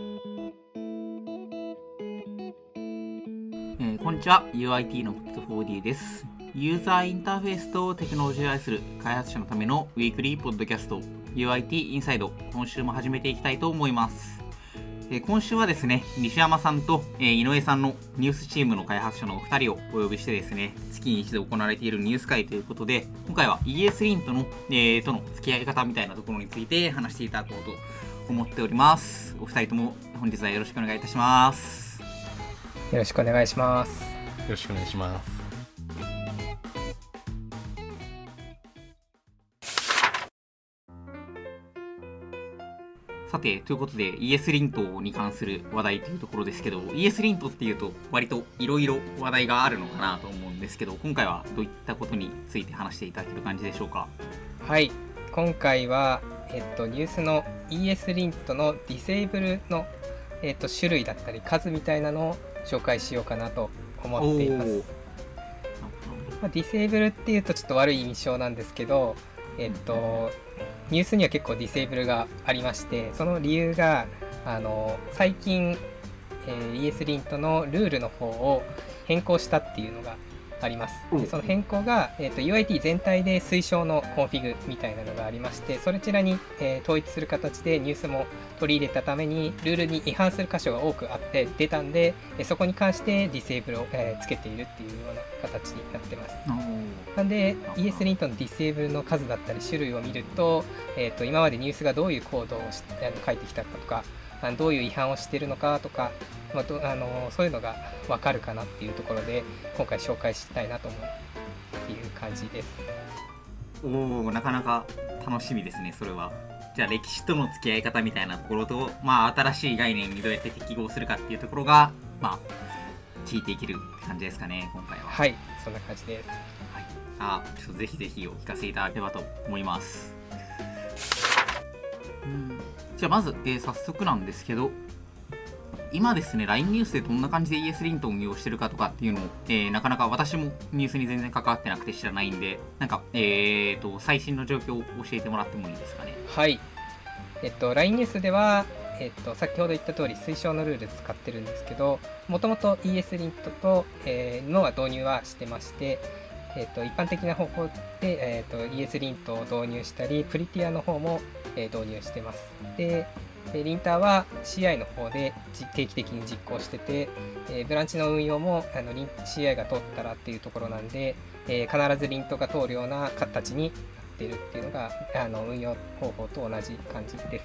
えーこんにちは。UIT の Put4D です。ユーザーインターフェースとテクノロジーを愛する開発者のためのウィークリーポッドキャスト UIT インサイド今週も始めていきたいと思います。え今週はですね西山さんと、え井上さんのニュースチームの開発者のお二人をお呼びしてですね月に一度行われているニュース会ということで今回は ES リントの、えーとの付き合い方みたいなところについて話していただこうと思っておりますお二人とも本日はよろしくお願いいたしますよろしくお願いします。よろしくお願いします。さて、ということで ES リントに関する話題というところですけど、ES リントっていうと割といろいろ話題があるのかなと思うんですけど、今回はどういったことについて話していただける感じでしょうか？はい、今回は、えっと、ニュースの ES リントのディセイブルの、えっと、種類だったり数みたいなのを紹介しようかなと思っています。まあ、ディセイブルっていうとちょっと悪い印象なんですけど、えっと、ニュースには結構ディセイブルがありましてその理由があの最近、えー ES リントのルールの方を変更したっていうのがあります。うん。でその変更が、えー、と UIT 全体で推奨の config みたいなのがありましてそちらに、えー統一する形でニュースも取り入れたためにルールに違反する箇所が多くあって出たんでえーそこに関して disable を、えーつけているっていうような形になってます。なんで ES リントのディセーブルの数だったり種類を見ると,、えー、と今までニュースがどういうコードをしあの書いてきたかとかあのどういう違反をしているのかとか、まあ、どあのそういうのが分かるかなっていうところで今回紹介したいなと思うっていう感じです。おーなかなか楽しみですね、それは。じゃあ歴史との付き合い方みたいなところと、まあ新しい概念にどうやって適合するかっていうところが、まあ、聞いていける感じですかね、今回は。はいそんな感じです。はい、あちょっとぜひぜひお聞かせいただければと思います。うんじゃあまず、えー早速なんですけど、今ですね、LINE ニュースでどんな感じで ES リントを運用してるかとかっていうのを、えーなかなか私もニュースに全然関わってなくて知らないんで、なんか、えーと、最新の状況を教えてもらってもいいですかね？はい。えっと、LINE ニュースでは、えっと、先ほど言った通り推奨のルール使ってるんですけど、もともと ES リントと、えーのは導入はしてまして、えっと、一般的な方法で、えっと、ES リントを導入したり、プリティアの方も、えー導入してます。で、リンターは CI の方で定期的に実行してて、えーブランチの運用もあの CI が通ったらっていうところなんで、えー必ずリントが通るような形になってるっていうのがあの運用方法と同じ感じです。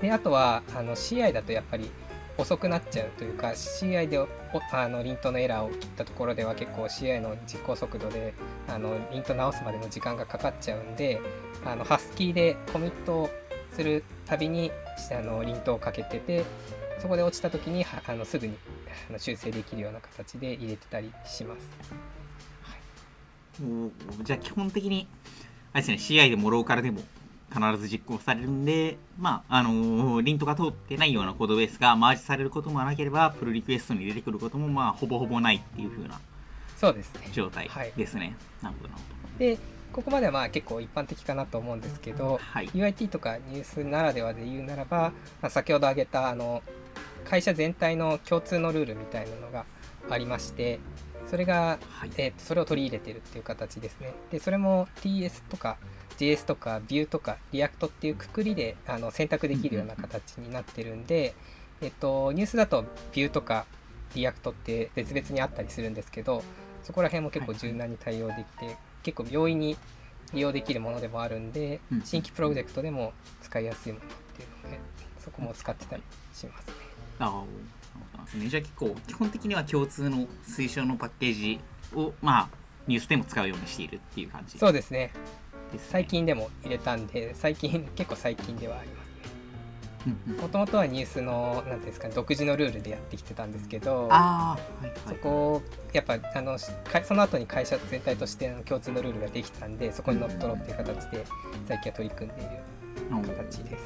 であとはあの CI だとやっぱり遅くなっちゃうというか CI であのリントのエラーを切ったところでは結構 CI の実行速度であのリント直すまでの時間がかかっちゃうんであのハスキーでコミットをするたびにあのリントをかけててそこで落ちた時にはあのすぐに修正できるような形で入れてたりします。おじゃあ基本的に、あれですね、CI でもローカルでも必ず実行されるんで、まあ、あのーリントが通ってないようなコードベースがマージされることもなければ、プルリクエストに出てくることも、まあ、ほぼほぼないっていう風なそうですね。状態はい。ですね。なるほど、なるでここまではまあ結構一般的かなと思うんですけど、はい。UIT とかニュースならではで言うならば、まあ、先ほど挙げたあの会社全体の共通のルールみたいなのがありましてそれが、はい。えーとそれを取り入れてるっていう形ですね。でそれも TS とか JS とか Vue とか React っていうくくりであの選択できるような形になってるんで、えっと、ニュースだと Vue とか React って別々にあったりするんですけどそこら辺も結構柔軟に対応できて、結構容易に利用できるものでもあるんで、うん新規プロジェクトでも使いやすいものっていうのでそこも使ってたりしますね。あ。じゃあ結構、基本的には共通の推奨のパッケージを、まあ、ニュースでも使うようにしているっていう感じそうですね。最近でも入れたんで最近結構最近ではありますね。もともとはニュースのなんていうんですかね独自のルールでやってきてたんですけどはいはい。そこをやっぱあのかその後に会社全体としての共通のルールができたんでそこに乗っ取ろうっていう形で最近は取り組んでいるうん形です。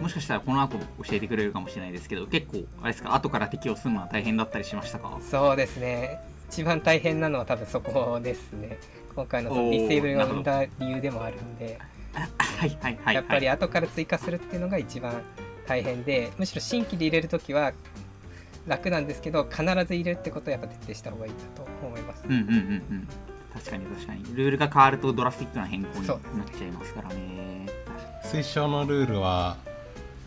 もしかしたらこの後教えてくれるかもしれないですけど結構あれですか後から適用するのは大変だったりしましたか？そうですね一番大変なのは多分そこですね今回のそのディセーブルが生んなだ理由でもあるんではいはいはいはい。やっぱり後から追加するっていうのが一番大変でむしろ新規で入れるときは楽なんですけど必ず入れるってことはやっぱ徹底した方がいいなと思います。うんうんうんうん確かに確かに。ルールが変わるとドラスティックな変更になそう。っちゃいますからね。推奨のルールは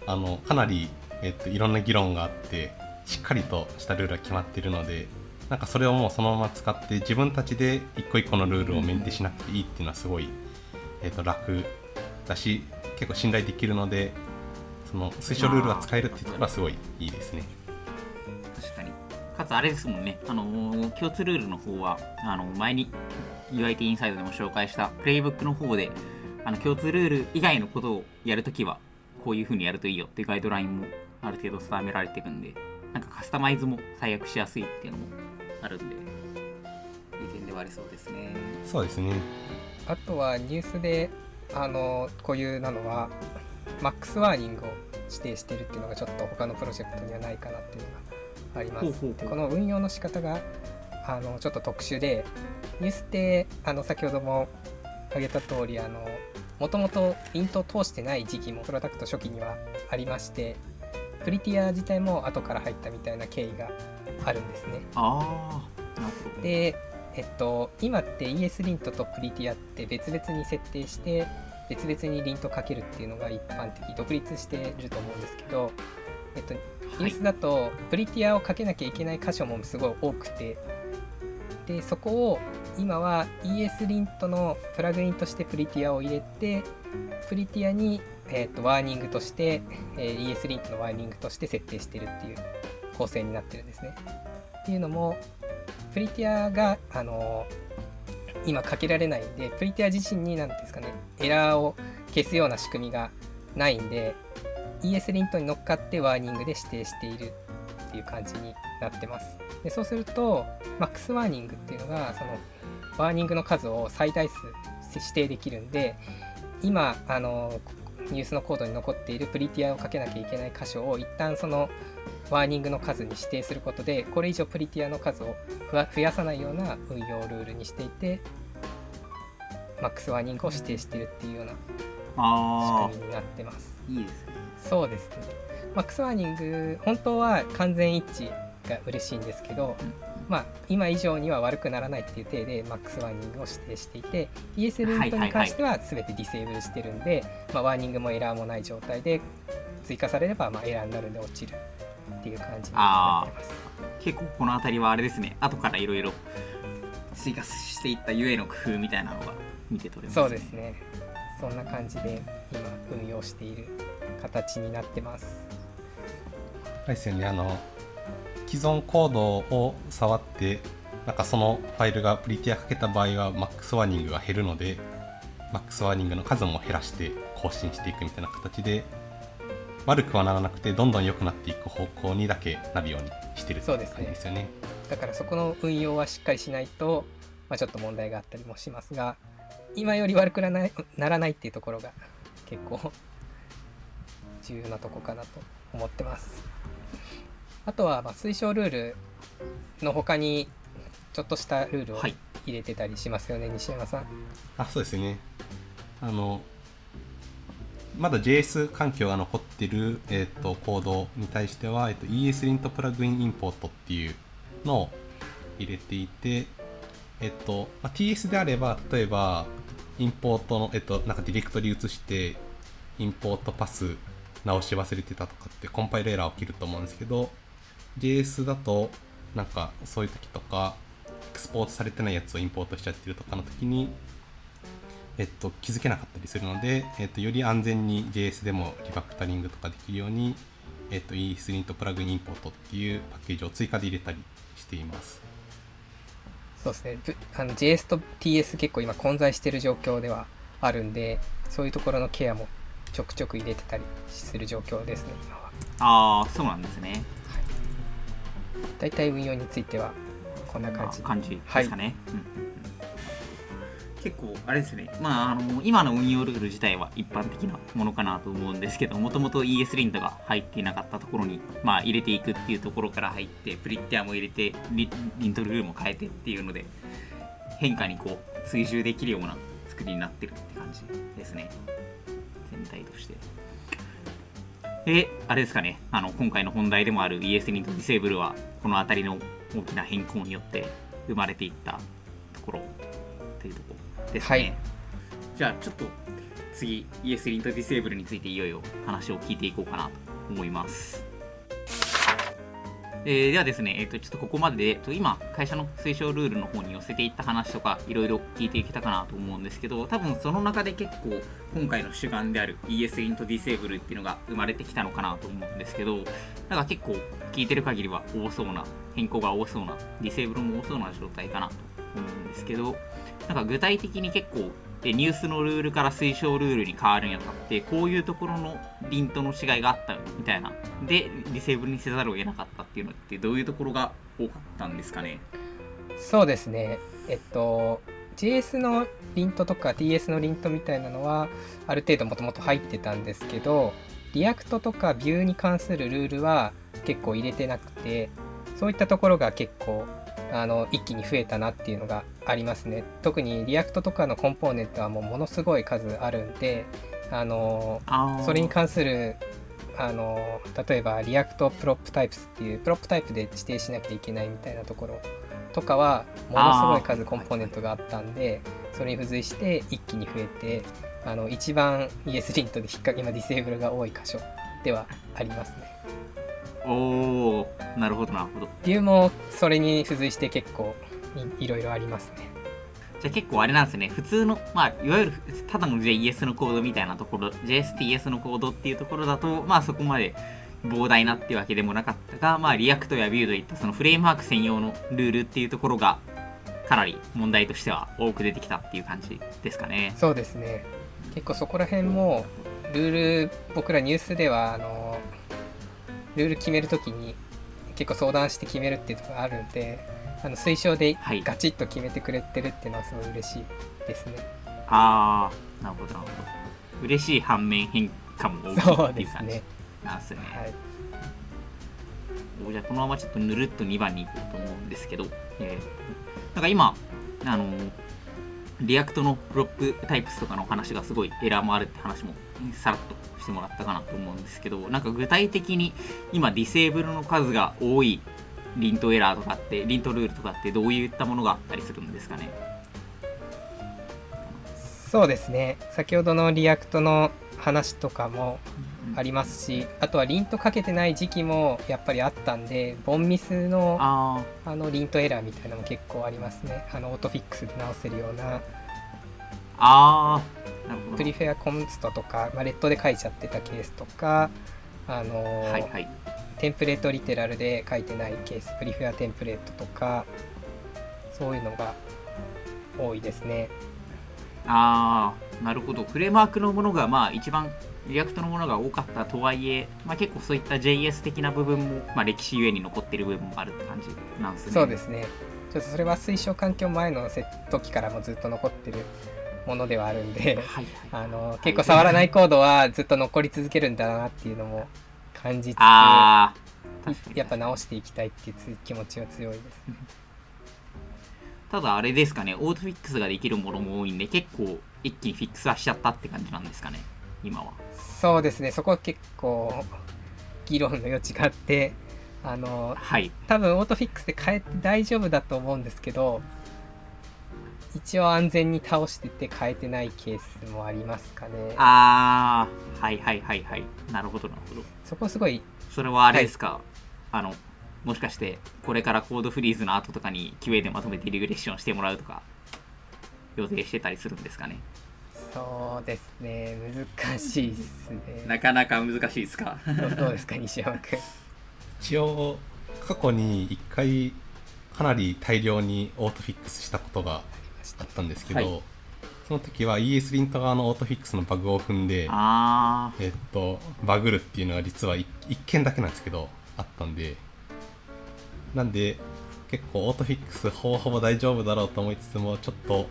あのかなり、えっと、いろんな議論があってしっかりとしたルールが決まっているのでなんかそれをもうそのまま使って自分たちで一個一個のルールをメンテしなくていいっていうのはすごい、えっと、楽だし結構信頼できるのでその推奨ルールが使えるっていうところはすごいいいですね。確かにかつあれですもんねあの共通ルールの方はあの前に UIT インサイドでも紹介したプレイブックの方であの共通ルール以外のことをやるときはこういう風にやるといいよっていうガイドラインもある程度定められてるんでなんかカスタマイズも最悪しやすいっていうのもあるんでいい点ではありそうですね。そうですね。あとはニュースであのこういうなのはマックスワーニングを指定してるっていうのがちょっと他のプロジェクトにはないかなっていうのがあります。ほうほうほう。でこの運用の仕方があのちょっと特殊でニュースってあの先ほども挙げた通りあのもともとイントを通してない時期もプロダクト初期にはありましてプリティア自体も後から入ったみたいな経緯があるんですね。ああなるほどで、えっと、今って ES リントとプリティアって別々に設定して別々に lint かけるっていうのが一般的独立してると思うんですけど、えっと、ニュースだと Prettier をかけなきゃいけない箇所もすごい多くてでそこを今は ESLint のプラグインとして Prettier を入れて Prettier に、えっと、 warning として、えー ES リントのワーニングとして設定してるっていう構成になってるんですね。っていうのも Prettier があの今かけられないんで Prettier 自身に何ですかねエラーを消すような仕組みがないんで ES リントに乗っかってワーニングで指定しているっていう感じになってますでそうすると max warning っていうのがその warning の数を最大数指定できるんで今あのニュースのコードに残っている Prettier をかけなきゃいけない箇所を一旦その warning の数に指定することでこれ以上 Prettier の数を増やさないような運用ルールにしていて max warning を指定しているっていうようなあ仕組みになってます。あいいですね。そうですね。 max warning 本当は完全一致が嬉しいんですけど、まあ、今以上には悪くならないっていう体で max warning を指定していて ES ルートに関しては全てディセーブルしてるんで、まあ、ワーニングもエラーもない状態で追加されればまあエラーになるんで落ちるっていう感じになってます。結構この辺りはあれですね。後からいろいろ追加していったゆえの工夫みたいなのが見て取れます、そうですね。そんな感じで今運用している形になってます。あれですよね。あの既存コードを触ってなんかそのファイルが Prettier かけた場合は max warning が減るので max warning の数も減らして更新していくみたいな形で悪くはならなくてどんどん良くなっていく方向にだけなるようにしてるっていうそうですね。感じですよね。だからそこの運用はしっかりしないと、まあ、ちょっと問題があったりもしますが今より悪くならないならないっていうところが結構重要なとこかなと思ってます。あとはまあ推奨ルールの他にちょっとしたルールをはい。入れてたりしますよね、西山さん。あそうですね。あのまだ JS 環境が残ってる、えー、とコードに対しては、えー、と ESLint プラグインインポートっていうのを入れていて、えっとまあ、TS であれば例えばインポートの、えっと、なんかディレクトリ移してインポートパス直し忘れてたとかってコンパイルエラー起きると思うんですけど JS だとなんかそういう時とかエクスポートされてないやつをインポートしちゃってるとかの時にえっと、気づけなかったりするので、えっと、より安全に JS でもリファクタリングとかできるように、えっと、ESLint プラグインインポートっていうパッケージを追加で入れたりしています。そうですね。ぶあの JS と TS 結構今混在してる状況ではあるんでそういうところのケアもちょくちょく入れてたりする状況ですね今は。ああそうなんですね。大体運用についてはこんな感じ。感じですかね、うんうんうん結構あれですね。まああの今の運用ルール自体は一般的なものかなと思うんですけどもともと ES リントが入っていなかったところにまあ入れていくっていうところから入ってプリッティアも入れてリントルールも変えてっていうので変化にこう追従できるような作りになってるって感じですね。全体として。で、あれですかね、あの今回の本題でもある ES リントディセーブルは、この辺りの大きな変更によって生まれていったところというところですね。はいじゃあ、ちょっと次、ES リントディセーブルについていよいよ話を聞いていこうかなと思います。えーではですね、えー、とちょっとここまでで、えっと今、会社の推奨ルールの方に寄せていった話とか、いろいろ聞いていけたかなと思うんですけど、多分その中で結構、今回の主眼である ES イントディセーブルっていうのが生まれてきたのかなと思うんですけど、なんか結構、聞いてる限りは多そうな、変更が多そうな、ディセーブルも多そうな状態かなと思うんですけど、なんか具体的に結構、でニュースのルールから推奨ルールに変わるにあたってこういうところのlint の違いがあったみたいな。で disable にせざるを得なかったっていうのってどういうところが多かったんですかね？そうですね。えっと JS のリントとか TS のリントみたいなのはある程度もともと入ってたんですけど React とか Vue に関するルールは結構入れてなくてそういったところが結構あの一気に増えたなっていうのがありますね。特に React とかのコンポーネントはもうものすごい数あるんであのそれに関するあの例えば React PropTypes っていう prop type で指定しなきゃいけないみたいなところとかはものすごい数コンポーネントがあったんでそれに付随して一気に増えてあの一番 ES リントで引っか今 disable が多い箇所ではありますね。おおなるほどなるほど Vue もそれに付随して結構いいろいろありますね。じゃあ結構あれなんですね普通のまあいわゆるただの JS のコードみたいなところ JSTS のコードっていうところだとまあそこまで膨大なってわけでもなかったが、まあ、 React や Vue といったそのフレームワーク専用のルールっていうところがかなり問題としては多く出てきたっていう感じですかね。そうですね結構そこら辺もルール僕らニュースではあのルール決めるときに結構相談して決めるっていうところがあるんであの推奨ではいガチッと決めてくれてるっていうのはすごい嬉しいですね。ああ、なるほどなるほど。嬉しい反面変化も大きいっていう感じですね。なんですね。はい、おじゃあこのままちょっとぬるっと2番に行こうと思うんですけど、えーなんか今、あのー React の PropTypes とかの話がすごいエラーもあるって話もさらっとしてもらったかなと思うんですけど、なんか具体的に今 disable の数が多い lint エラーとかって、 lint ルールとかってどういったものがあったりするんですかね？そうですね。先ほどの React の話とかもありますしあとは lint かけてない時期もやっぱりあったんで凡ミスのああの lint エラーみたいなのも結構ありますね。あの auto fix で直せるような。あ。 prefer const とか、まあ、 let で書いちゃってたケースとか、あのーはいはい。 template literal で書いてないケース prefer template とかそういうのが多いですねああ、なるほど。フレームワークのものが、まあ、一番 React のものが多かったとはいえ、まあ、結構そういった JS 的な部分も、まあ、歴史ゆえに残っている部分もあるって感じなんですね。そうですねちょっとそれは推奨環境前の時からもずっと残ってるものではあるんで。あの結構触らないコードはずっと残り続けるんだなっていうのも感じつつやっぱ直していきたいっていうつ気持ちは強いですただあれですかね、オートフィックスができるものも多いんで、結構一気にフィックスはしちゃったって感じなんですかね、今は。そうですねそこは結構議論の余地があってあのはい。多分オートフィックスで変えて大丈夫だと思うんですけど一応安全に倒してて変えてないケースもありますかねああ、はいはいはいはい。なるほどなるほど。そこすごいそれはあれですか、あの、もしかして、これからコードフリーズの後とかに QA でまとめてリグレッションしてもらうとか、予定してたりするんですかね？そうですね難しいっすねなかなか難しいですか？どどうですか西山君一応過去に1回かなり大量にオートフィックスしたことがあったんですけど、はいその時は ES リント側のオートフィックスのバグを踏んであえっとバグるっていうのは実は 1, 件だけなんですけどあったんでなんで結構オートフィックスほぼほぼ大丈夫だろうと思いつつもちょっと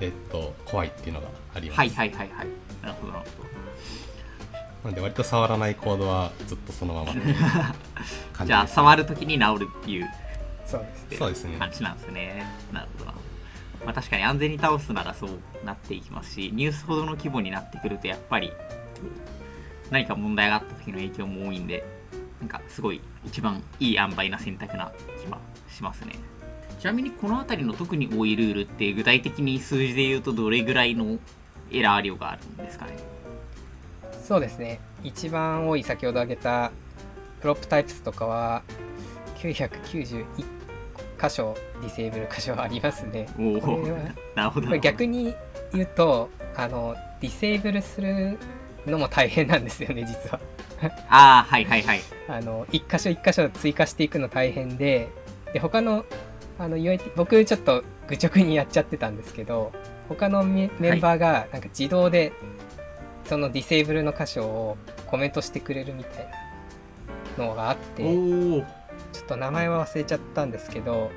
えっと怖いっていうのがありあ、ます、はいはいはいはい。なるほどなるほど。なんで割と触らないコードはずっとそのまま じゃあ、触るときに治るっていうそうですそうですね感じなんですね。なるほどな。まあ、確かに安全に倒すならそうなっていきますし、ニュースほどの規模になってくると、やっぱり、何か問題があった時の影響も多いんでなんかすごい一番いい塩梅な選択な気はしますね。ちなみにこの辺りの特に多いルールって具体的に数字で言うとどれぐらいのエラー量があるんですかね？そうですね。一番多い先ほど挙げたプロップタイプスとかは991箇所ディセーブル箇所ありますね。なるほど。逆に言うとあのディセーブルするのも大変なんですよね実は。ああはいはいはい。あの1箇所1箇所追加していくの大変でで他のあの UIT 僕ちょっと愚直にやっちゃってたんですけど他のメメンバーがなんか自動でそのディセーブルの箇所をコメントしてくれるみたいなのがあっておおちょっと名前は忘れちゃったんですけど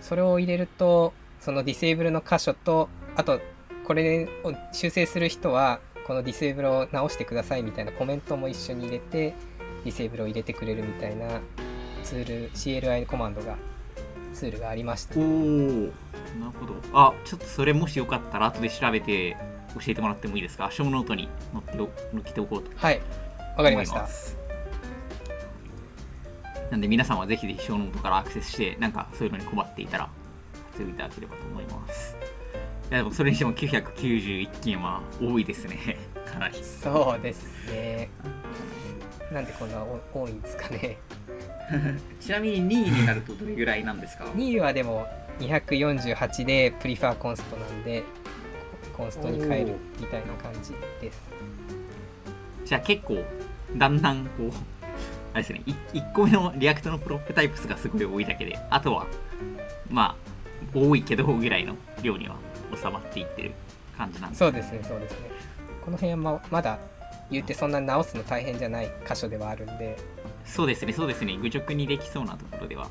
それを入れるとそのディセーブルの箇所とあとこれを修正する人はこのディセーブルを直してくださいみたいなコメントも一緒に入れてディセーブルを入れてくれるみたいなツール CLI コマンドがツールがありました。おおなるほど。あちょっとそれもしよかったら後で調べて教えてもらってもいいですか？ショーノートに載ってお載ておこうとはいわかりました。すなんで皆さんはぜひぜひショーノートからアクセスしてなんかそういうのに困っていたら活用いただければと思います。いやでもそれにしても991件は多いですね。かなり。そうですね。なんでこんなお多いんですかね。ちなみに2位になるとどれぐらいなんですか？2位はでも248で prefer const なんで const に変えるみたいな感じです。じゃあ結構だんだんこうあれですね。1個目の React の PropTypes がすごい多いだけであとはまあ多いけどぐらいの量には収まっていってる感じなんです。そうですねそうですね。この辺はままだ言ってそんな直すの大変じゃない箇所ではあるんで。そうですねそうですね。愚直にできそうなところでは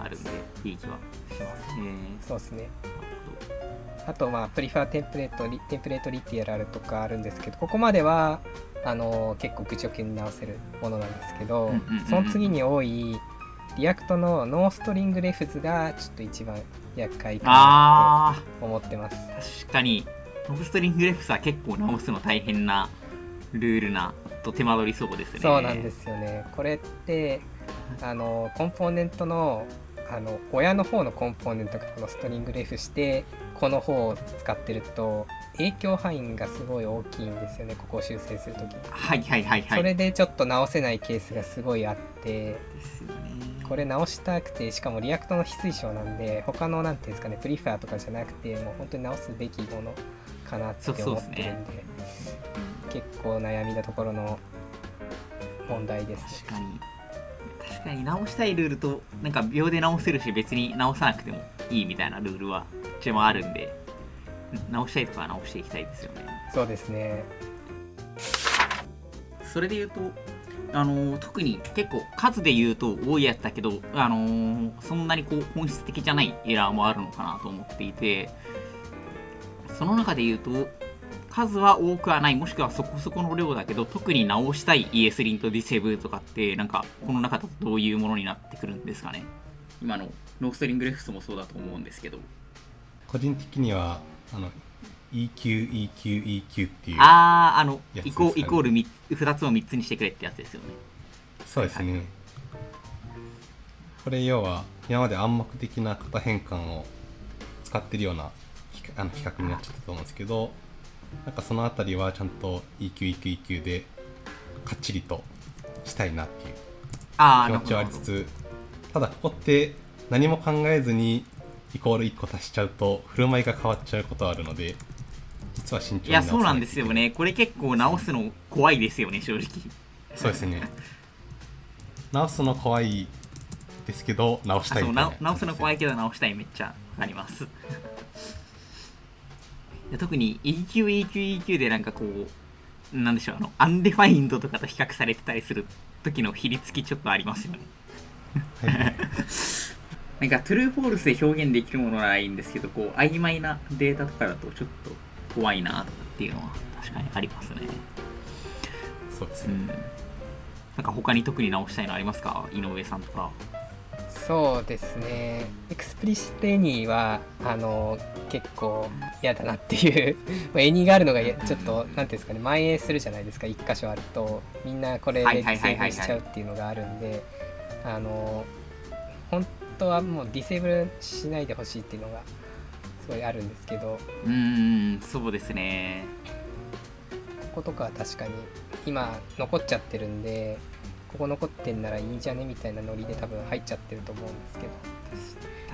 あるんでいい気はしますね。そうですね。あとまあ prefer template リ template literal とかあるんですけどここまではあの結構愚直に直せるものなんですけど、うんうんうんうん。その次に多い React の no string refs がちょっと一番厄介かなあと思ってます。ー確かに。 no string refs は結構直すの大変なルールなと手間取りそうですね。そうなんですよね。これってあのコンポーネントのあの親の方のコンポーネントがこの string ref してこの方を使ってると影響範囲がすごい大きいんですよねここを修正するときに、はいはいはいはい。それでちょっと直せないケースがすごいあって。ですよね。これ直したくてしかも React の非推奨なんで他のなんていうんですかね prefer とかじゃなくてもう本当に直すべきものかなって思ってるんで結構悩みなところの問題です。ね確かに。確かに直したいルールとなんか秒で直せるし別に直さなくてもいいみたいなルールはどっちもあるんで。うん直したいとかは直していきたいですよね。そうですね。それで言うとあのー特に結構数で言うと多いやつだけど、あのーそんなにこう本質的じゃないエラーもあるのかなと思っていてその中で言うと数は多くはないもしくはそこそこの量だけど特に直したい ES リンとディセーブルとかってなんかこの中だとどういうものになってくるんですかね。今のノーストリングレフスもそうだと思うんですけど。個人的にはあの EQ、EQ、っていうあーあのやつですかね。イコイコール3つ2つを3つにしてくれってやつですよね。そうですね。これ要は今まで暗黙的な型変換を使ってるようなあの比較になっちゃったと思うんですけどなんかそのあたりはちゃんと EQ、EQ、でかっちりとしたいなっていう。ああ気持ちはありつつただここって何も考えずにイコール1個足しちゃうと振る舞いが変わっちゃうことはあるので実は慎重にいやそうなんですよね。これ結構直すの怖いですよね正直。そうですね。直すの怖いですけど直したいみたいな。な直すの怖いけど直したいめっちゃわかります。特に eqeqeq でなんかこうなんでしょうあの undefined とかと比較されてたりする時の比率きちょっとありますよね。はいはいなんか true false で表現できるものならいいんですけどこう曖昧なデータとかだとちょっと怖いなとかっていうのは確かにありますね。そうですね。うん。なんか他に特に直したいのありますか？井上さんとか。そうですね。 explicit any はあの結構嫌だなっていう。まあエニーがあるのがやちょっとなんていうんですかね。蔓延するじゃないですか。一箇所あると。みんなこれではいはいィセーブルはいはい。はいしちゃうっていうのがあるんで。あの本当はもう disable しないでほしいっていうのがすごいあるんですけど。うーんそうですね。こことかは確かに今残っちゃってるんでここ残ってんならいいじゃねみたいなノリで多分入っちゃってると思うんですけど。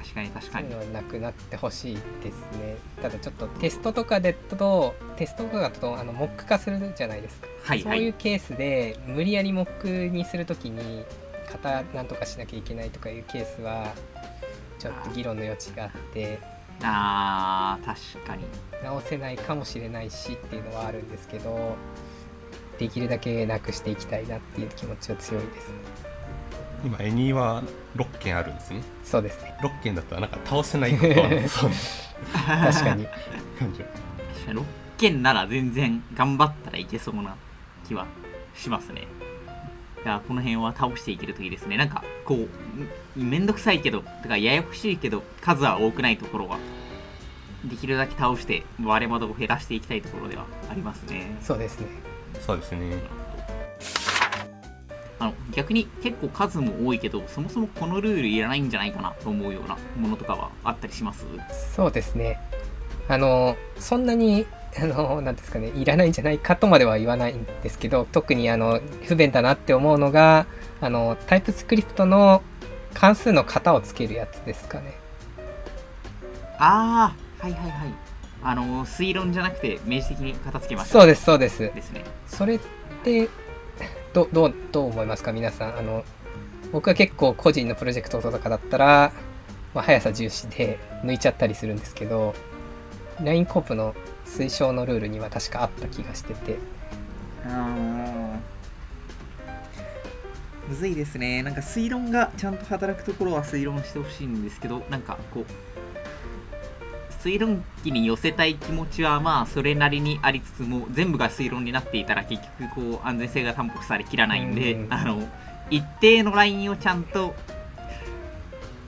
確かに確かに。そういうのはなくなってほしいですね。ただちょっとテストとかでとテストとかだとあのモック化するじゃないですか、はいはい。そういうケースで無理やりモックにするときに型なんとかしなきゃいけないとかいうケースはちょっと議論の余地があって。あー。確かに。直せないかもしれないしっていうのはあるんですけどできるだけなくしていきたいなっていう気持ちは強いです。ね今エニーは6件あるんですね。そうですね。6件だったらなんか倒せないことは そうな確かに。感じ。は確かに6件なら全然頑張ったらいけそうな気はしますねいやこの辺は倒していけるといいですね。なんかこうめんどくさいけどてかややこしいけど数は多くないところはできるだけ倒して割れ窓を減らしていきたいところではありますね。そうですね。そうですね。あの逆に結構数も多いけどそもそもこのルールいらないんじゃないかなと思うようなものとかはあったりします？そうですね。あの、そんなに、あの、なんですかね、いらないんじゃないかとまでは言わないんですけど、特にあの、不便だなって思うのが、あの、タイプスクリプトの関数の型をつけるやつですかね。ああはいはいはいあの推論じゃなくて明示的に片付けましたそうです、そうです。ですねそれって、どどう、どう思いますか、皆さん。あの、僕は結構個人のプロジェクトとかだったら、まあ、速さ重視で抜いちゃったりするんですけど、LINE コープの推奨のルールには確かあった気がしてて、むずいですね。なんか推論がちゃんと働くところは推論してほしいんですけどなんかこう推論機に寄せたい気持ちはまあそれなりにありつつも全部が推論になっていたら結局こう安全性が担保されきらないんで、うん。あの一定のラインをちゃんと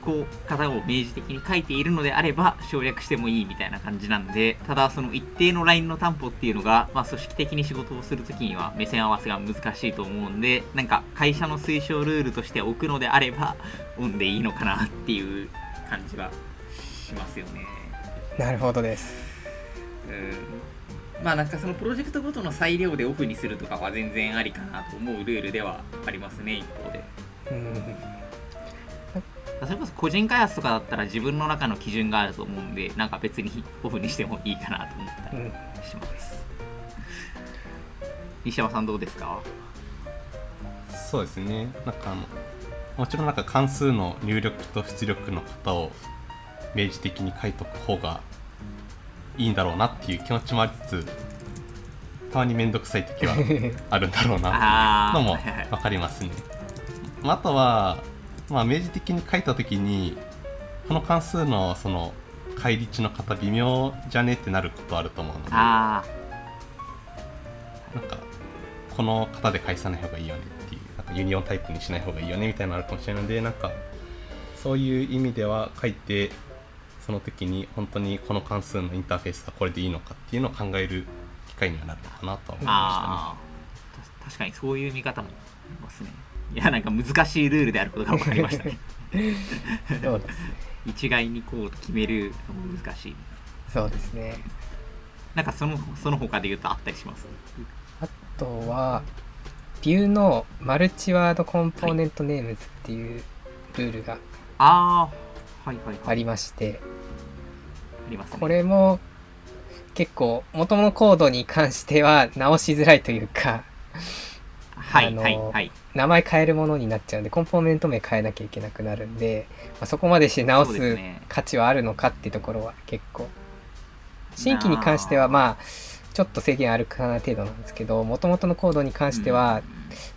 こう型を明示的に書いているのであれば省略してもいいみたいな感じなんでただその一定のラインの担保っていうのが、まあ、組織的に仕事をするときには目線合わせが難しいと思うんでなんか会社の推奨ルールとして置くのであればオンでいいのかなっていう感じはしますよね。なるほどです。うん。まあなんかそのプロジェクトごとの裁量でオフにするとかは全然ありかなと思うルールではありますね一方で。うんそれこそ個人開発とかだったら自分の中の基準があると思うんでなんか別にオフにしてもいいかなと思ったりうん。します、西山さんどうですか？そうですね。なんかあのもちろんなんか関数の入力と出力の型を明示的に書いとく方がいいんだろうなっていう気持ちもありつつたまに面倒くさい時はあるんだろうなあっていうのも 分かりますね。まああとは、まあ、明示的に書いた時にこの関数のその返り値の型微妙じゃねってなることあると思うのであなんかこの型で返さない方がいいよねっていうなんかユニオンタイプにしない方がいいよねみたいなのあるかもしれないのでなんかそういう意味では書いてその時に本当にこの関数のインターフェースはこれでいいのかっていうのを考える機会にはなるのかなとは思いまあー。た確かにそういう見方もありますねいやなんか難しいルールであることが分かりましたね。そうです。ね。一概にこう決めるのも難しい。そうですね。なんかそのその他で言うとあったりします？あとは、ビューのマルチワードコンポーネントネームズっていうルールがああはいはいはい。ありまして、これも結構元々コードに関しては直しづらいというか、はいあのはいはい。名前変えるものになっちゃうんで、コンポーネント名変えなきゃいけなくなるんで、まあ、そこまでして直すね。価値はあるのかっていうところは結構。新規に関してはまあ、ちょっと制限あるかな程度なんですけど、元々のコードに関しては、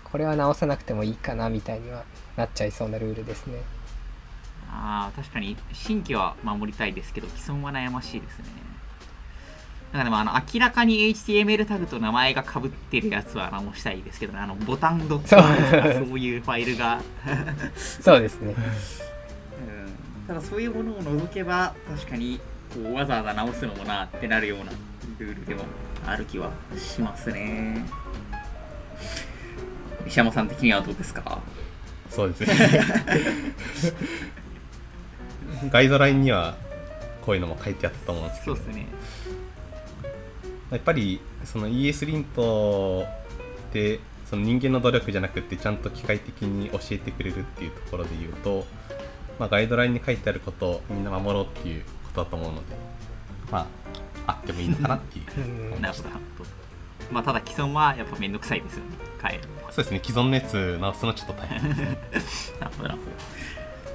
これは直さなくてもいいかなみたいにはなっちゃいそうなルールですね。ああ確かに新規は守りたいですけど既存は悩ましいですねなんかでもあの明らかに HTML タグと名前がかぶってるやつは直したいですけどね。あのボタンドットそう。とかそういうファイルが。そうですね。ただそういうものを除けば確かにこうわざわざ直すのもなってなるようなルールではある気はしますね。石山さん的にはどうですか？そうですね。ガイドラインにはこういうのも書いてあったと思うんですけど。そうですねやっぱりその ES リントってその人間の努力じゃなくてちゃんと機械的に教えてくれるっていうところで言うと、まあ、ガイドラインに書いてあることをみんな守ろうっていうことだと思うのでまああってもいいのかなっていううんなるほどなるほど。まあただ既存はやっぱめんどくさいですよね。変えるのは。そうですね。既存のやつ直すのちょっと大変ですね。なるほど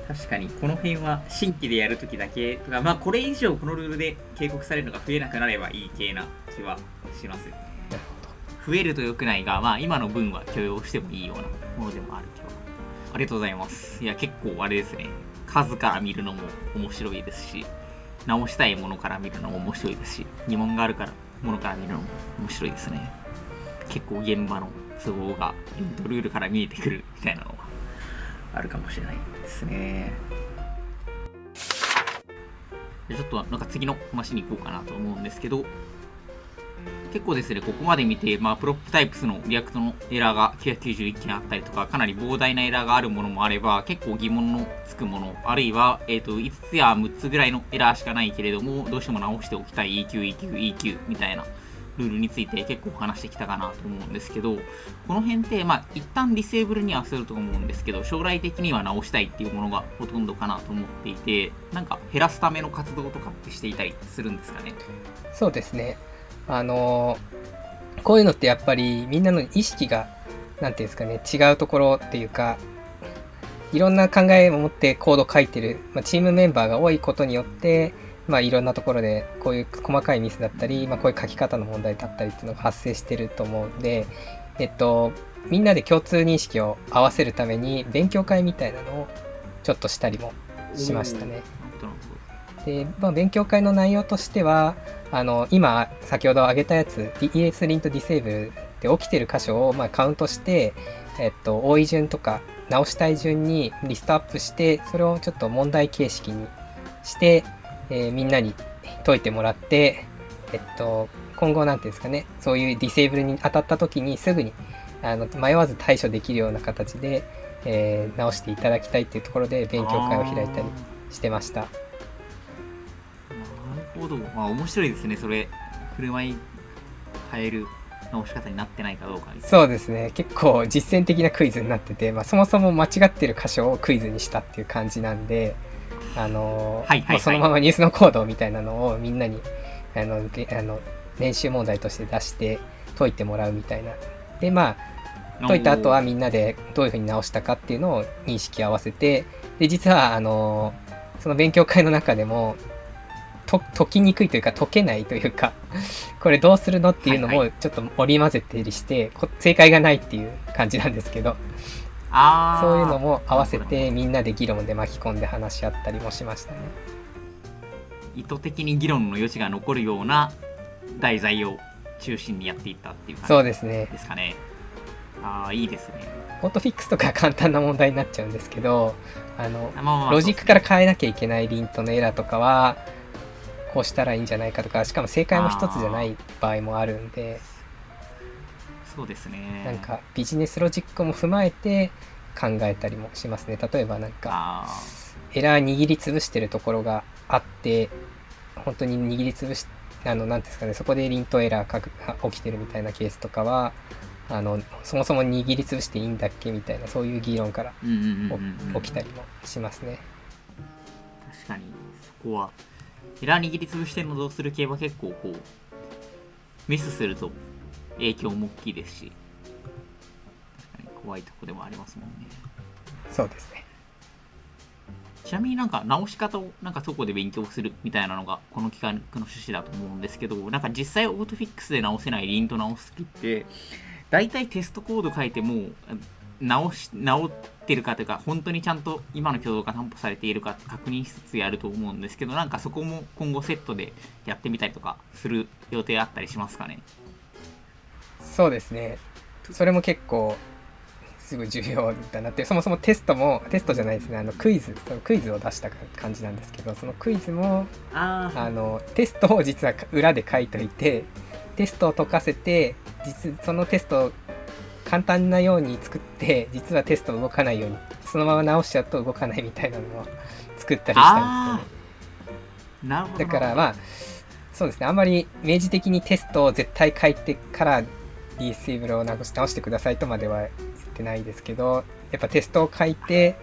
確かにこの辺は新規でやるときだけとかまあこれ以上このルールで警告されるのが増えなくなればいい系な気はします。増えると良くないがまあ今の分は許容してもいいようなものでもある気は。ありがとうございます。いや結構あれですね。数から見るのも面白いですし直したいものから見るのも面白いですし疑問があるからものから見るのも面白いですね。結構現場の都合がエントルールから見えてくるみたいなのは。あるかもしれないですね。でちょっとなんか次の話に行こうかなと思うんですけど結構ですね、ここまで見て、まあ、 PropTypes の React のエラーが991件あったりとか、かなり膨大なエラーがあるものもあれば、結構疑問のつくもの、あるいは、えっ、と、5つや6つぐらいのエラーしかないけれども、どうしても直しておきたい eqeqeq みたいなルールについて結構話してきたかなと思うんですけど、この辺って、まあ、一旦 disable にはすると思うんですけど、将来的には直したいっていうものがほとんどかなと思っていて、なんか減らすための活動とかってしていたりするんですかね？そうですね。あのこういうのってやっぱりみんなの意識が何ていうんですかね違うところっていうかいろんな考えを持ってコード書いてる、まあ、チームメンバーが多いことによって、まあ、いろんなところでこういう細かいミスだったり、まあ、こういう書き方の問題だったりっていうのが発生してると思うんで、えっと、みんなで共通認識を合わせるために勉強会みたいなのをちょっとしたりもしましたね。で、まあ、勉強会の内容としてはあの今先ほど挙げたやつ ES リントディセーブルで起きてる箇所をまあカウントして、えっと、多い順とか直したい順にリストアップしてそれをちょっと問題形式にして、えーみんなに解いてもらって、えっと、今後なんていうんですかねそういうディセーブルに当たった時にすぐにあの迷わず対処できるような形で、えー直していただきたいっていうところで勉強会を開いたりしてました。なるほど。まあ面白いですね。それ、振る舞い変える直し方になってないかどうか。そうですね結構実践的なクイズになってて、まあ、そもそも間違ってる箇所をクイズにしたっていう感じなんで、あのそのままニュースのコードみたいなのをみんなにあのであの練習問題として出して解いてもらうみたいな。でまあ解いた後はみんなでどういうふうに直したかっていうのを認識合わせてで実はあのその勉強会の中でもと解きにくいというか解けないというか これどうするのっていうのはいはもちょっと織り交ぜてりして、こ正解がないっていう感じなんですけどそういうのも合わせてみんなで議論で巻き込んで話し合ったりもしましたね。意図的に議論の余地が残るような題材を中心にやっていったっていうそ感うですねじですかね。ああ、いいですね。オートフィックスとかは簡単な問題になっちゃうんですけどあのまあまあまあロジックから変えなきゃいけないリントのエラーとかはこうしたらいいんじゃないかとかしかも正解も一つじゃない場合もあるんでそうですね。なんかビジネスロジックも踏まえて考えたりもしますね例えばなんかあエラー握りつぶしてるところがあって本当に握りつぶしあのなんていうんですかねそこでリントエラーかく起きてるみたいなケースとかはあのそもそも握りつぶしていいんだっけみたいなそういう議論から起きたりもしますね。確かにそこはエラー握りつぶしてるのどうする系は結構こうミスすると影響も大きいですし怖いとこでもありますもんねそうですね。ちなみになんか直し方をなんかそこで勉強するみたいなのがこの企画の趣旨だと思うんですけどなんか実際オートフィックスで直せないリント直す時って大体テストコード書いても直し直ってるかというか本当にちゃんと今の挙動が担保されているか確認しつつやると思うんですけどなんかそこも今後セットでやってみたりとかする予定あったりしますかね？そうですね。それも結構すごい重要だなって。そもそもテストもテストじゃないですね。あのクイズ。そのクイズを出した感じなんですけどそのクイズもああのテストを実は裏で書いといてテストを解かせて実そのテストを簡単なように作って実はテスト動かないようにそのまま直しちゃうと動かないみたいなのを 作ったりしたんですよね。だからまあそうですね。あんまり明示的にテストを絶対書いてから DSable を直し直してくださいとまでは言ってないですけどやっぱテストを書いて、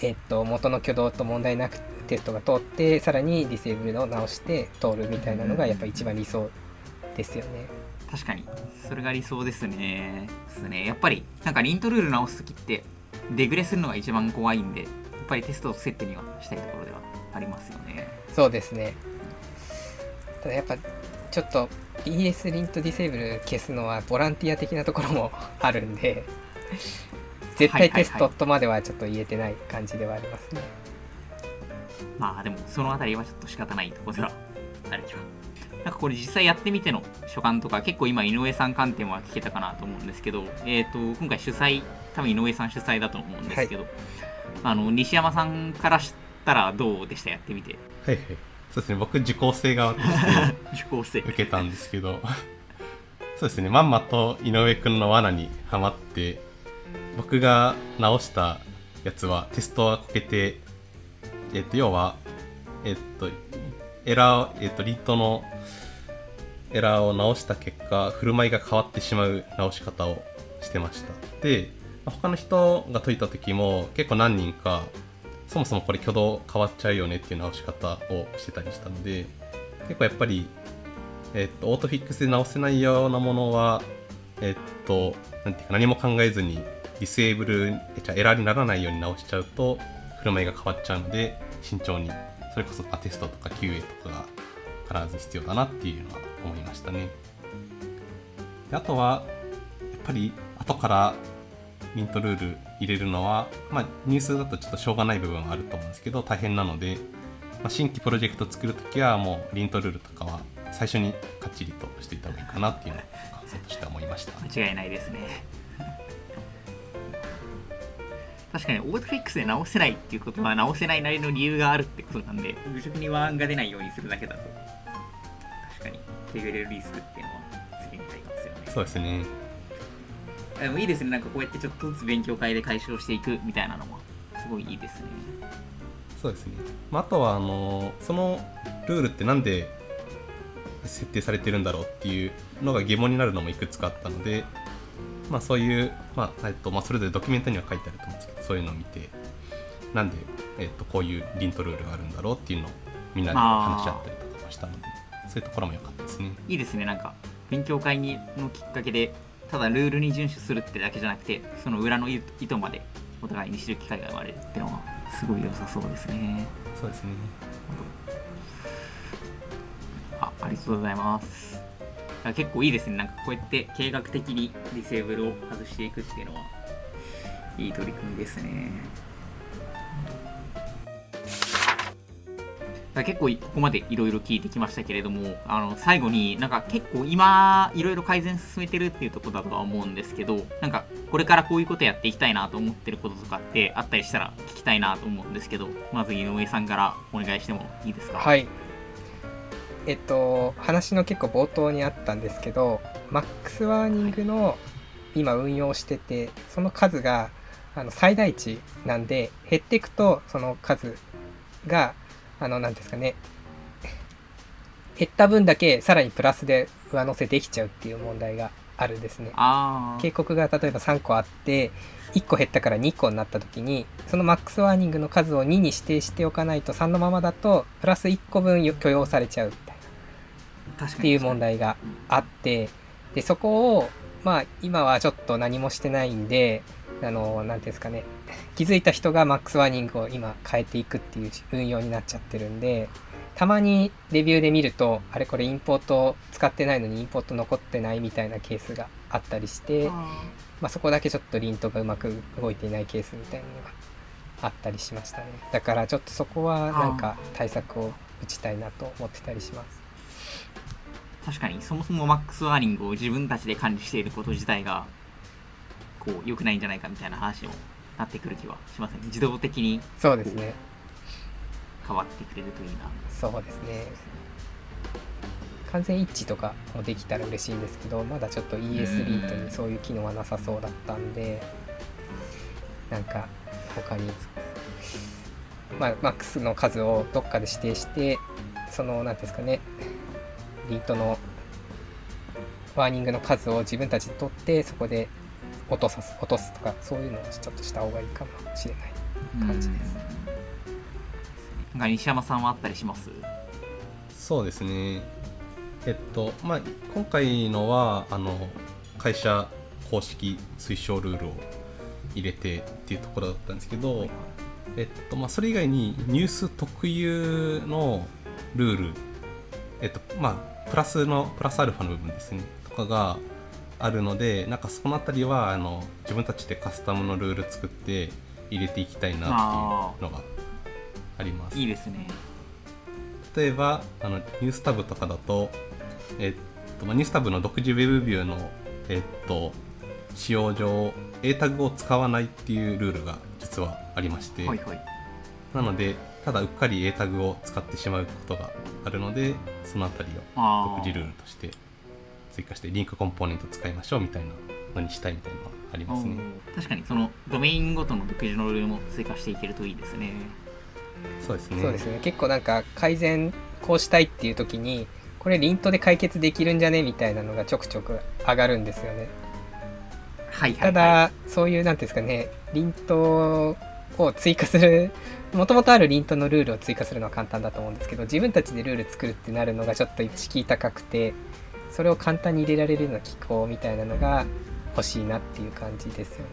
えっと、元の挙動と問題なくテストが通ってさらに Disable を直して通るみたいなのがやっぱ一番理想ですよね。確かに。それが理想ですね。ですね。やっぱりなんかリントルール直す時ってデグレするのが一番怖いんでやっぱりテストをセットにはしたいところではありますよね。そうですね。ただやっぱちょっと ES リントディセーブル消すのはボランティア的なところもあるんで絶対テストとまではちょっと言えてない感じではありますね、まあでもそのあたりはちょっと仕方ないところではある気はなんかこれ実際やってみての所感とか結構今井上さん観点は聞けたかなと思うんですけど、えー、と今回主催多分井上さん主催だと思うんですけど、あの西山さんからしたらどうでした？やってみて。はいはいそうですね僕受講生側として 受講生。受けたんですけど。そうですねまんまと井上くんの罠にはまって僕が直したやつはテストはこけてえっと要はえっとエラーえっとリットのエラーを直した結果振る舞いが変わってしまう直し方をしてました。で他の人が解いた時も結構何人かそもそもこれ挙動変わっちゃうよねっていう直し方をしてたりしたので結構やっぱりえっと、オートフィックスで直せないようなものは、えっと、なんていうか何も考えずにディセーブル、エラーにならないように直しちゃうと、振る舞いが変わっちゃうので、慎重に、それこそアテストとか QA とかが必ず必要だなっていうのは思いましたね。であとは、やっぱり後からミントルール入れるのは、まあ、ニュースだとちょっとしょうがない部分はあると思うんですけど、大変なので、まあ、新規プロジェクト作るときはもうリントルールとかは最初にかっちりとしていた方がいいかなっていうのを感想としては思いました。間違いないですね。確かにオートフィックスで直せないっていうことは直せないなりの理由があるってことなんで愚直にワンが出ないようにするだけだと確かに手ぐれるリスクっていうのは次になりますよね。そうですねでもいいですね。なんかこうやってちょっとずつ勉強会で解消していくみたいなのもすごいいいですね。そうですね、まあ、あとはあのそのルールってなんで設定されてるんだろうっていうのが疑問になるのもいくつかあったので、まあ、そういう、まあえっとまあ、それぞれドキュメントには書いてあると思うんですけどそういうのを見てなんで、えっと、こういうリントルールがあるんだろうっていうのをみんなで話し合ったりとかもしたのでそういうところも良かったですね。いいですね。なんか勉強会にのきっかけでただルールに遵守するってだけじゃなくてその裏の意図までお互いに知る機会が生まれるっていうのはすごい良さそうですね。そうですねあありがとうございます。あ結構いいですね。なんかこうやって計画的にディセーブルを外していくっていうのはいい取り組みですね。だ結構ここまでいろいろ聞いてきましたけれどもあの最後になんか結構今いろいろ改善進めてるっていうところだとは思うんですけどなんかこれからこういうことやっていきたいなと思ってることとかってあったりしたら聞きたいなと思うんですけどまず井上さんからお願いしてもいいですか？はい。えっと話の結構冒頭にあったんですけどマックスワーニングの今運用しててその数があの最大値なんで減っていくとその数があの何ですかね。減った分だけさらにプラスで上乗せできちゃうっていう問題があるんですね。あ警告が例えば3個あって1個減ったから2個になった時にそのマックスワーニングの数を2に指定しておかないと3のままだとプラス1個分許容されちゃうみたいな。あっていう問題があってでそこをまあ今はちょっと何もしてないんであの何ていうんですかね気づいた人がマックスワーニングを今変えていくっていう運用になっちゃってるんでたまにレビューで見るとあれこれインポート使ってないのにインポート残ってないみたいなケースがあったりして、まあ、そこだけちょっとリントがうまく動いていないケースみたいなのがあったりしましたね。だからちょっとそこはなんか対策を打ちたいなと思ってたりします。確かにそもそもマックスワーニングを自分たちで管理していること自体がこう良くないんじゃないかみたいな話にもなってくる気はしますね。自動的にそうですね。変わってくれるといいな。そうですね。完全一致とかもできたら嬉しいんですけどまだちょっと ES リントにそういう機能はなさそうだったんでなんか他にまあ、マックスの数をどっかで指定してその何ていうんですかねリントのワーニングの数を自分たちで取ってそこで落とさす落とすとかそういうのをちょっとした方がいいかもしれない感じです。なん。か西山さんはあったりします？そうですね。えっとまあ今回のはあの会社公式推奨ルールを入れてっていうところだったんですけど、えっとまあ、それ以外にニュース特有のルール、えっとまあ、プラスのプラスアルファの部分ですね。とかがあるのでなんかその辺りはあの自分たちでカスタムのルール作って入れていきたいなっていうのがあります。いいですね。例えばあのニュースタブとかだと、えっとまあ、ニュースタブの独自ウェブビューの、えっと、使用上 A タグを使わないっていうルールが実はありまして、はいはい。なのでただうっかり A タグを使ってしまうことがあるのでその辺りをあ独自ルールとして追加してリンクコンポーネント使いましょうみたいなのにしたいみたいなのがありますね。確かにそのドメインごとの独自のルールも追加していけるといいですね。そうですね。そうですね。結構なんか改善こうしたいっていう時にこれリントで解決できるんじゃねみたいなのがちょくちょく上がるんですよね。はいはい、はい、ただそういうなんていうんですかね。リントを追加するもともとあるリントのルールを追加するのは簡単だと思うんですけど自分たちでルール作るってなるのがちょっと敷居高くてそれを簡単に入れられるような機構みたいなのが欲しいなっていう感じですよね。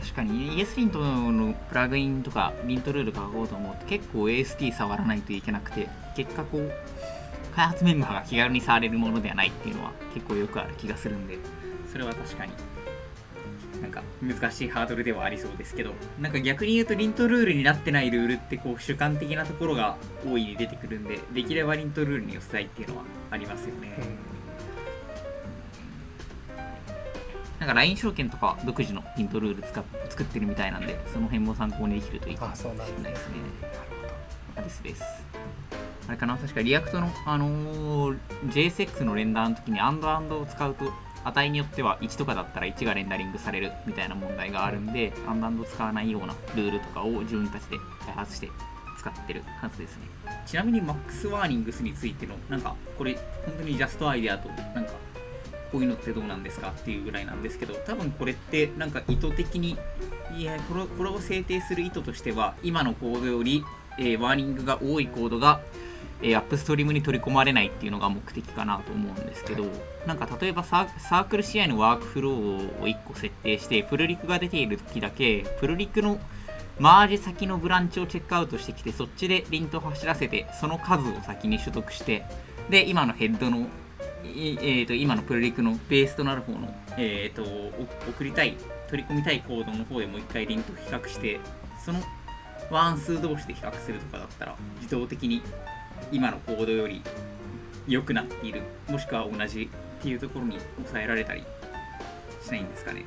確かに ES リンとのプラグインとかリントルール書こうと思うと結構 AST 触らないといけなくて結果こう開発メンバーが気軽に触れるものではないっていうのは結構よくある気がするんでそれは確かに。なんか難しいハードルではありそうですけどなんか逆に言うとリントルールになってないルールってこう主観的なところが大いに出てくるんでできればリントルールに寄せたいっていうのはありますよね、なんか LINE 証券とか独自のリントルール使っ作ってるみたいなんでその辺も参考にできるといいかもしれないですね。あですです。あれかな確か React の、あのー JSX の render の時に and and を使うと値によっては1とかだったら1がレンダリングされるみたいな問題があるんで、and and を使わないようなルールとかを自分たちで開発して使ってるはずですね。ちなみに MAX ワーニングスについてのなんかこれ本当にジャストアイデアとなんかこういうのってどうなんですかっていうぐらいなんですけど多分これってなんか意図的にいやこれこれを制定する意図としては今のコードより、えーワーニングが多いコードが、えーアップストリームに取り込まれないっていうのが目的かなと思うんですけど、なんか例えばサークル CI のワークフローを1個設定してプルリクが出ている時だけプルリクのマージ先のブランチをチェックアウトしてきてそっちでリントを走らせてその数を先に取得してで今のヘッドのいえー、と今のプルリクのベースとなる方の、えー、とお送りたい取り込みたいコードの方でもう一回リントを比較してそのワン数同士で比較するとかだったら自動的に今のコードより良くなっているもしくは同じっていうところに抑えられたりしないんですかね。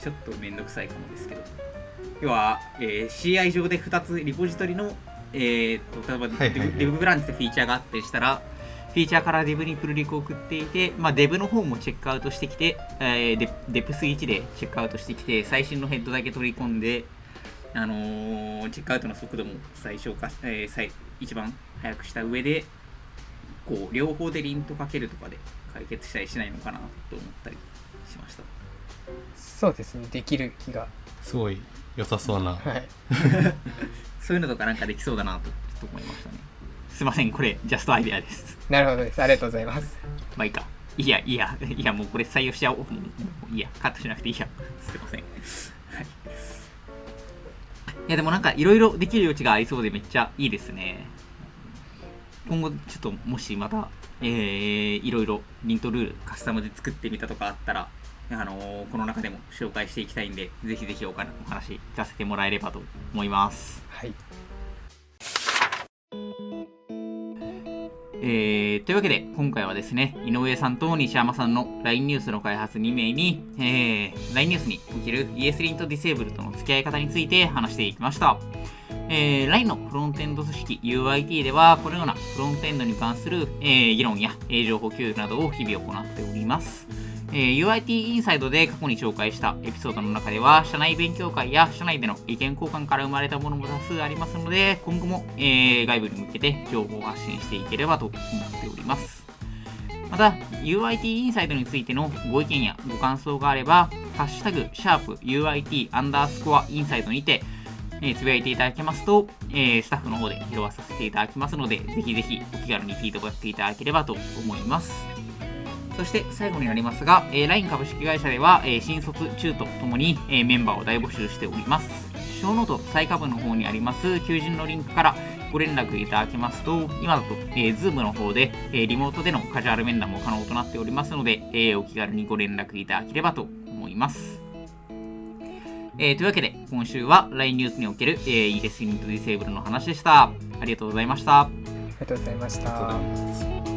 ちょっとめんどくさいかもですけど。要は、えー CI 上で2つリポジトリの、えー、と例えばデブ,、はいはいはい。デブブランチでフィーチャーがあったりしたらフィーチャーからデブにプルリクを送っていて、まあ、デブの方もチェックアウトしてきて、えーデデプス1でチェックアウトしてきて最新のヘッドだけ取り込んで、あのーチェックアウトの速度も最小化し、えー最一番速くした上でこう両方でリントかけるとかで解決したりしないのかなと思ったりしました。そうですねできる気がすごい良さそうな。はい。そういうのとかなんかできそうだなとちょっと思いましたね。すいませんこれジャストアイデアです。なるほどです。ありがとうございます。まあいいか。いやいや。いやもうこれ採用しちゃおうもういいや。カットしなくていいや。すいません。はいいやでもなんかいろいろできる余地がありそうでめっちゃいいですね。今後ちょっともしまたえー、いろいろリントルールカスタムで作ってみたとかあったらあのーこの中でも紹介していきたいんでぜひぜひおお話聞かせてもらえればと思います。はい。えー、というわけで、今回はですね、井上さんと西山さんの LINE ニュースの開発2名に、えー、LINE ニュースにおける ESLint ディセーブルとの付き合い方について話していきました。えー、LINE のフロントエンド組織 UIT では、このようなフロントエンドに関する、えー、議論や、えー、情報共有などを日々行っております。えー、UIT インサイドで過去に紹介したエピソードの中では、社内勉強会や社内での意見交換から生まれたものも多数ありますので、今後も、えー、外部に向けて情報を発信していければと思っております。また、UIT インサイドについてのご意見やご感想があれば、ハッシュタグ、シャープ UIT underscore inside にて、えー、つぶやいていただけますと、えー、スタッフの方で拾わさせていただきますので、ぜひぜひお気軽にフィードバックいただければと思います。そして最後になりますが、えー、LINE 株式会社では、えー、新卒中途ともに、えー、メンバーを大募集しております。ショーノート最下部の方にあります求人のリンクからご連絡いただけますと、今だと、えー、Zoom の方で、えー、リモートでのカジュアル面談も可能となっておりますので、えー、お気軽にご連絡いただければと思います。えー、というわけで、今週は LINE ニュースにおける、えー、ES イントディセーブルの話でした。ありがとうございました。ありがとうございました。